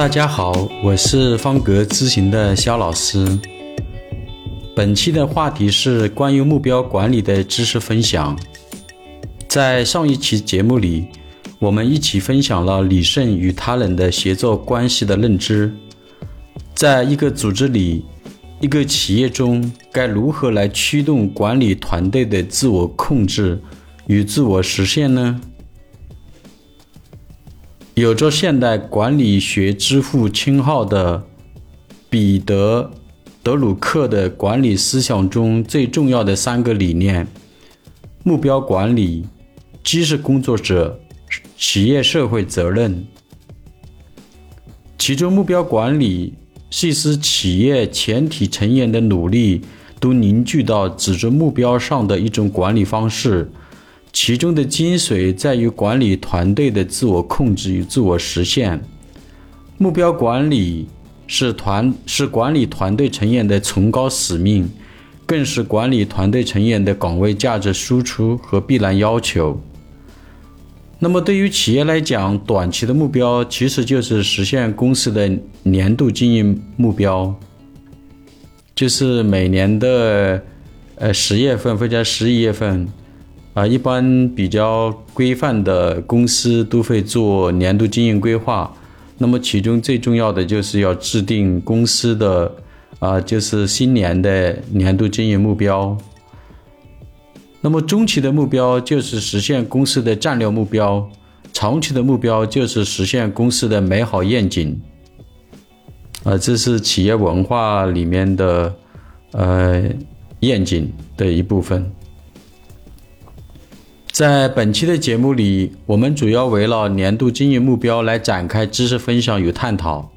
大家好，我是方格咨询的肖老师。本期的话题是关于目标管理的知识分享。在上一期节目里，我们一起分享了李胜与他人的协作关系的认知。在一个组织里，一个企业中，该如何来驱动管理团队的自我控制与自我实现呢？有着现代管理学之父称号的彼得·德鲁克的管理思想中最重要的三个理念：目标管理、知识工作者、企业社会责任。其中，目标管理是使企业全体成员的努力都凝聚到指着目标上的一种管理方式。其中的精髓在于管理团队的自我控制与自我实现。目标管理是团是管理团队成员的崇高使命，更是管理团队成员的岗位价值输出和必然要求。那么，对于企业来讲，短期的目标其实就是实现公司的年度经营目标，就是每年的呃十月份或者十一月份。啊，一般比较规范的公司都会做年度经营规划。那么其中最重要的就是要制定公司的啊，就是新年的年度经营目标。那么中期的目标就是实现公司的战略目标，长期的目标就是实现公司的美好愿景。啊，这是企业文化里面的呃愿景的一部分。在本期的节目里，我们主要围绕年度经营目标来展开知识分享与探讨。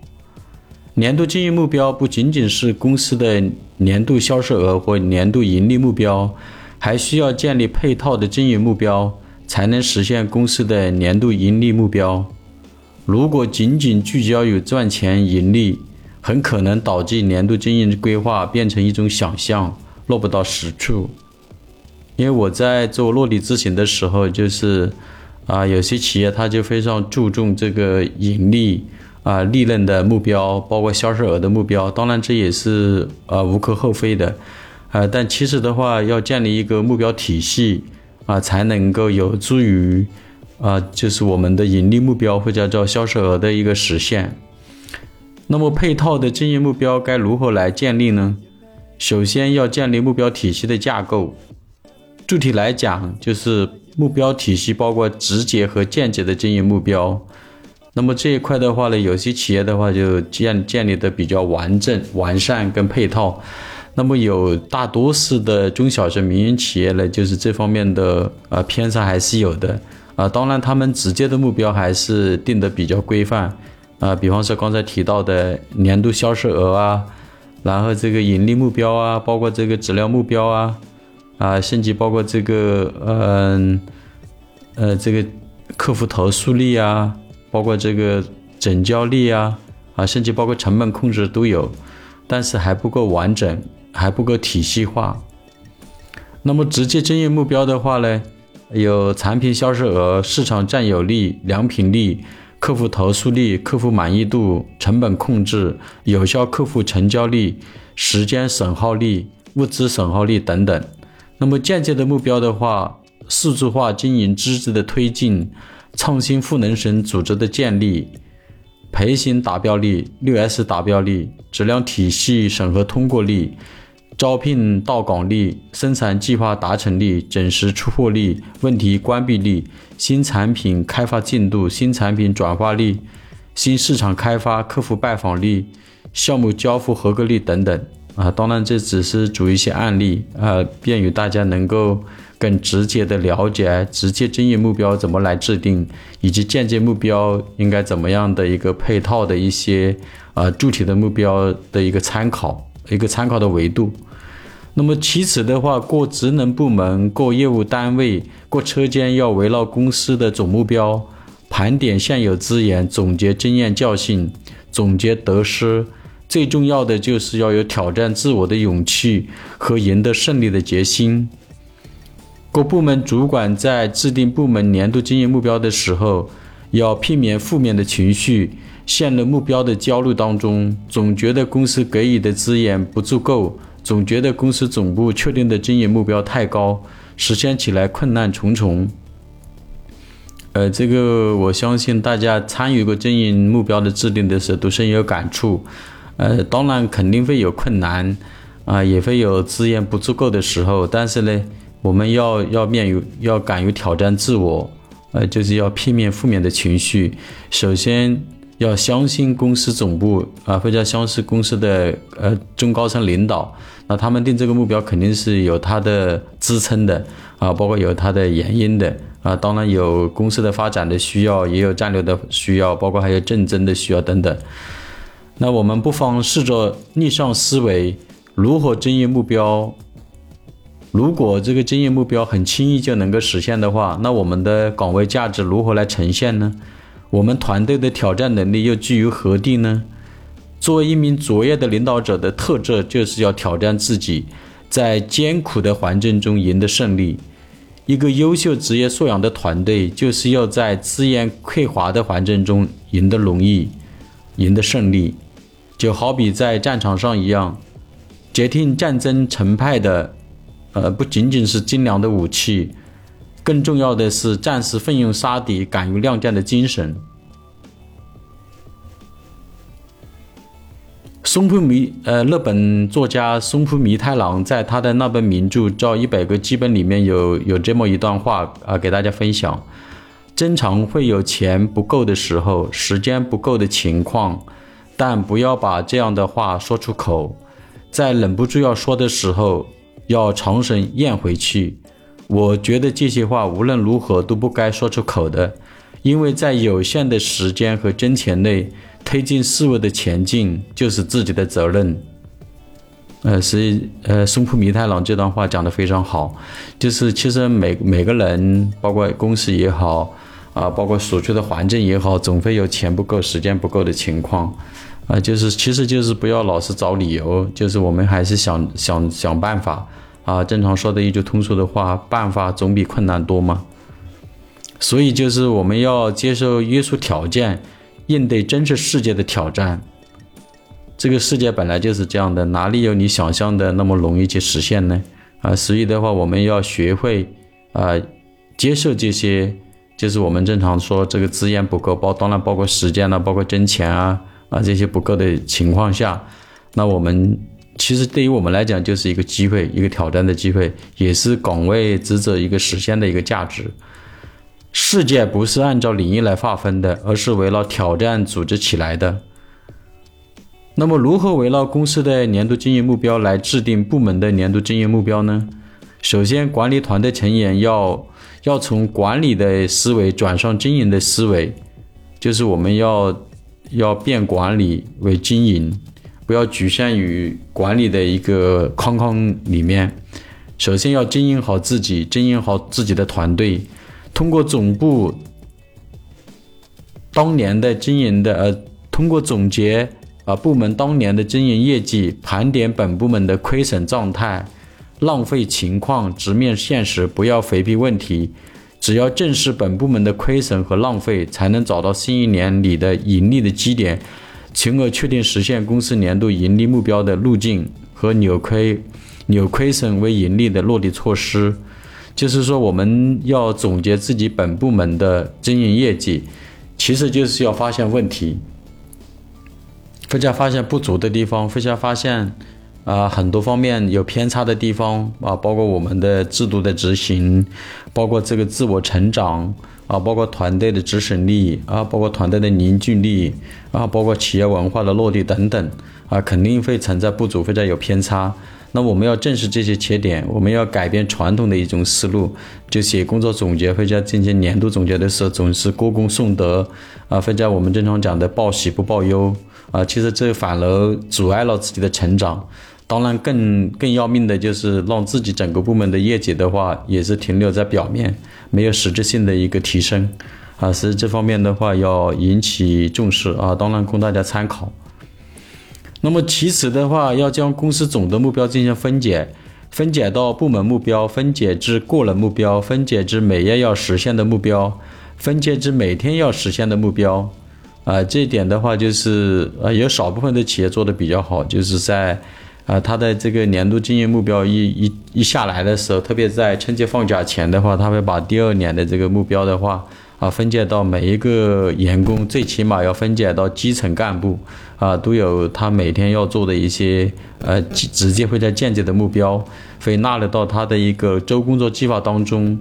年度经营目标不仅仅是公司的年度销售额或年度盈利目标，还需要建立配套的经营目标，才能实现公司的年度盈利目标。如果仅仅聚焦于赚钱盈利，很可能导致年度经营规划变成一种想象，落不到实处。因为我在做落地咨询的时候，就是啊，有些企业他就非常注重这个盈利啊、利润的目标，包括销售额的目标。当然，这也是啊无可厚非的，啊，但其实的话，要建立一个目标体系啊，才能够有助于啊，就是我们的盈利目标或者叫销售额的一个实现。那么，配套的经营目标该如何来建立呢？首先要建立目标体系的架构。具体来讲，就是目标体系包括直接和间接的经营目标。那么这一块的话呢，有些企业的话就建建立的比较完整、完善跟配套。那么有大多数的中小型民营企业呢，就是这方面的呃偏差还是有的啊。当然，他们直接的目标还是定的比较规范啊。比方说刚才提到的年度销售额啊，然后这个盈利目标啊，包括这个质量目标啊。啊，甚至包括这个，嗯，呃，这个客户投诉率啊，包括这个整交率啊，啊，甚至包括成本控制都有，但是还不够完整，还不够体系化。那么直接经营目标的话呢，有产品销售额、市场占有率、良品率、客户投诉率、客户满意度、成本控制、有效客户成交率、时间损耗率、物资损耗率等等。那么间接的目标的话，数字化经营机制的推进，创新赋能型组织的建立，培训达标率、六 S 达标率、质量体系审核通过率、招聘到岗率、生产计划达成率、准时出货率、问题关闭率、新产品开发进度、新产品转化率、新市场开发客户拜访率、项目交付合格率等等。啊，当然这只是举一些案例啊，便于大家能够更直接的了解直接经营目标怎么来制定，以及间接目标应该怎么样的一个配套的一些啊具体的目标的一个参考，一个参考的维度。那么其次的话，各职能部门、各业务单位、各车间要围绕公司的总目标，盘点现有资源，总结经验教训，总结得失。最重要的就是要有挑战自我的勇气和赢得胜利的决心。各部门主管在制定部门年度经营目标的时候，要避免负面的情绪，陷入目标的焦虑当中，总觉得公司给予的资源不足够，总觉得公司总部确定的经营目标太高，实现起来困难重重。呃，这个我相信大家参与过经营目标的制定的时候都深有感触。呃，当然肯定会有困难，啊，也会有资源不足够的时候，但是呢，我们要要面于要敢于挑战自我，呃，就是要片面负面的情绪。首先要相信公司总部啊，或者相信公司的呃中高层领导，那他们定这个目标肯定是有他的支撑的啊，包括有他的原因的。啊，当然有公司的发展的需要，也有战略的需要，包括还有竞争的需要等等。那我们不妨试着逆向思维，如何经营目标？如果这个经营目标很轻易就能够实现的话，那我们的岗位价值如何来呈现呢？我们团队的挑战能力又居于何地呢？作为一名卓越的领导者的特质，就是要挑战自己，在艰苦的环境中赢得胜利。一个优秀职业素养的团队，就是要在资源匮乏的环境中赢得荣誉、赢得胜利。就好比在战场上一样，决定战争成败的，呃，不仅仅是精良的武器，更重要的是战士奋勇杀敌、敢于亮剑的精神。松浦弥，呃，日本作家松浦弥太郎在他的那本名著叫《一百个基本》里面有有这么一段话啊，给大家分享：经常会有钱不够的时候，时间不够的情况，但不要把这样的话说出口。在忍不住要说的时候，要长声咽回去。我觉得这些话无论如何都不该说出口的，因为在有限的时间和金钱内。推进事物的前进就是自己的责任。呃，所以呃，松浦弥太郎这段话讲得非常好，就是其实每每个人，包括公司也好，啊，包括所处的环境也好，总会有钱不够、时间不够的情况，啊，就是其实就是不要老是找理由，就是我们还是想想想办法啊。正常说的一句通俗的话，办法总比困难多嘛。所以就是我们要接受约束条件。应对真实世界的挑战，这个世界本来就是这样的，哪里有你想象的那么容易去实现呢？啊，所以的话，我们要学会啊，接受这些，就是我们正常说这个资源不够，包当然包括时间了，包括金钱啊啊这些不够的情况下，那我们其实对于我们来讲就是一个机会，一个挑战的机会，也是岗位职责一个实现的一个价值。世界不是按照领域来划分的，而是围绕挑战组织起来的。那么，如何围绕公司的年度经营目标来制定部门的年度经营目标呢？首先，管理团队成员要要从管理的思维转向经营的思维，就是我们要要变管理为经营，不要局限于管理的一个框框里面。首先要经营好自己，经营好自己的团队。通过总部当年的经营的呃，通过总结啊部门当年的经营业绩，盘点本部门的亏损状态、浪费情况，直面现实，不要回避问题。只要正视本部门的亏损和浪费，才能找到新一年里的盈利的基点，从而确定实现公司年度盈利目标的路径和扭亏扭亏损为盈利的落地措施。就是说，我们要总结自己本部门的经营业绩，其实就是要发现问题，或者发现不足的地方，或者发现啊很多方面有偏差的地方啊，包括我们的制度的执行，包括这个自我成长啊，包括团队的执行力啊，包括团队的凝聚力啊，包括企业文化的落地等等啊，肯定会存在不足或者有偏差。那我们要正视这些缺点，我们要改变传统的一种思路，就写工作总结或者进行年度总结的时候，总是歌功颂德啊，或者我们经常讲的报喜不报忧啊，其实这反而阻碍了自己的成长。当然，更更要命的就是让自己整个部门的业绩的话，也是停留在表面，没有实质性的一个提升啊，所以这方面的话要引起重视啊，当然供大家参考。那么其次的话，要将公司总的目标进行分解，分解到部门目标，分解至个人目标，分解至每月要实现的目标，分解至每天要实现的目标。啊，这一点的话，就是呃，有少部分的企业做的比较好，就是在，啊，他的这个年度经营目标一一一下来的时候，特别在春节放假前的话，他会把第二年的这个目标的话，啊，分解到每一个员工，最起码要分解到基层干部，啊，都有他每天要做的一些，呃，直接或者间接的目标，会纳入到他的一个周工作计划当中。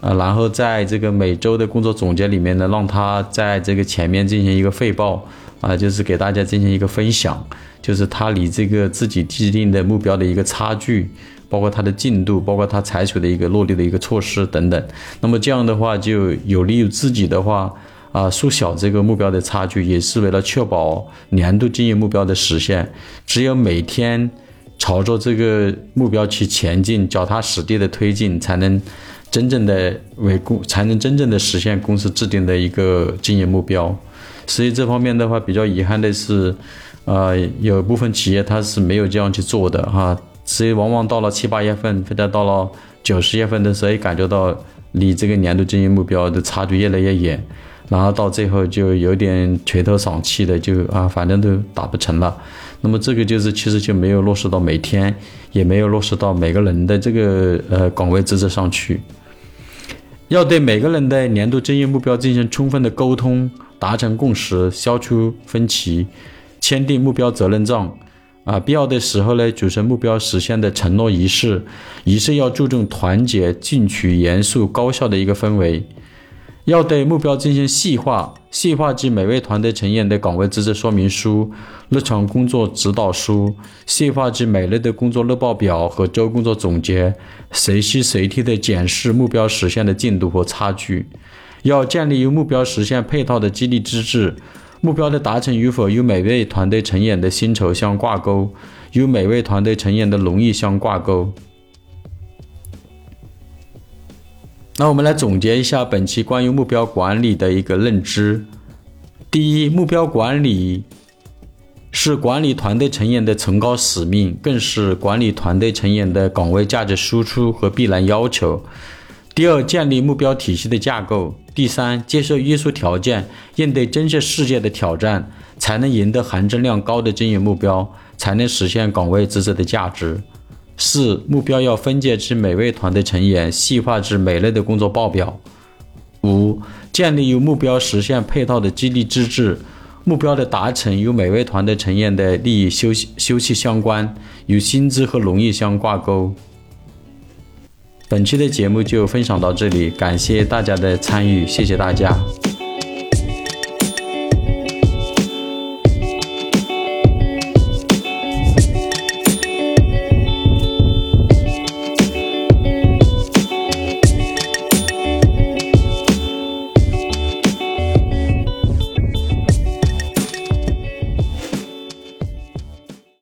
啊，然后在这个每周的工作总结里面呢，让他在这个前面进行一个汇报，啊，就是给大家进行一个分享，就是他离这个自己既定的目标的一个差距，包括他的进度，包括他采取的一个落地的一个措施等等。那么这样的话，就有利于自己的话，啊，缩小这个目标的差距，也是为了确保年度经营目标的实现。只有每天朝着这个目标去前进，脚踏实地的推进，才能。真正的为公才能真正的实现公司制定的一个经营目标，所以这方面的话比较遗憾的是，呃，有部分企业它是没有这样去做的哈，所以往往到了七八月份或者到了九十月份的时候，也感觉到离这个年度经营目标的差距越来越远，然后到最后就有点垂头丧气的，就啊，反正都达不成了。那么这个就是其实就没有落实到每天，也没有落实到每个人的这个呃岗位职责上去。要对每个人的年度经营目标进行充分的沟通，达成共识，消除分歧，签订目标责任状。啊，必要的时候呢，组成目标实现的承诺仪式。仪式要注重团结、进取、严肃、高效的一个氛围。要对目标进行细化，细化至每位团队成员的岗位职责说明书、日常工作指导书，细化至每日的工作日报表和周工作总结，随时随地的检视目标实现的进度和差距。要建立与目标实现配套的激励机制，目标的达成与否与每位团队成员的薪酬相挂钩，与每位团队成员的荣誉相挂钩。那我们来总结一下本期关于目标管理的一个认知。第一，目标管理是管理团队成员的崇高使命，更是管理团队成员的岗位价值输出和必然要求。第二，建立目标体系的架构。第三，接受约束条件，应对真实世界的挑战，才能赢得含金量高的经营目标，才能实现岗位职责的价值。四、目标要分解至每位团队成员，细化至每类的工作报表。五、建立与目标实现配套的激励机制，目标的达成与每位团队成员的利益休息休戚相关，与薪资和荣誉相挂钩。本期的节目就分享到这里，感谢大家的参与，谢谢大家。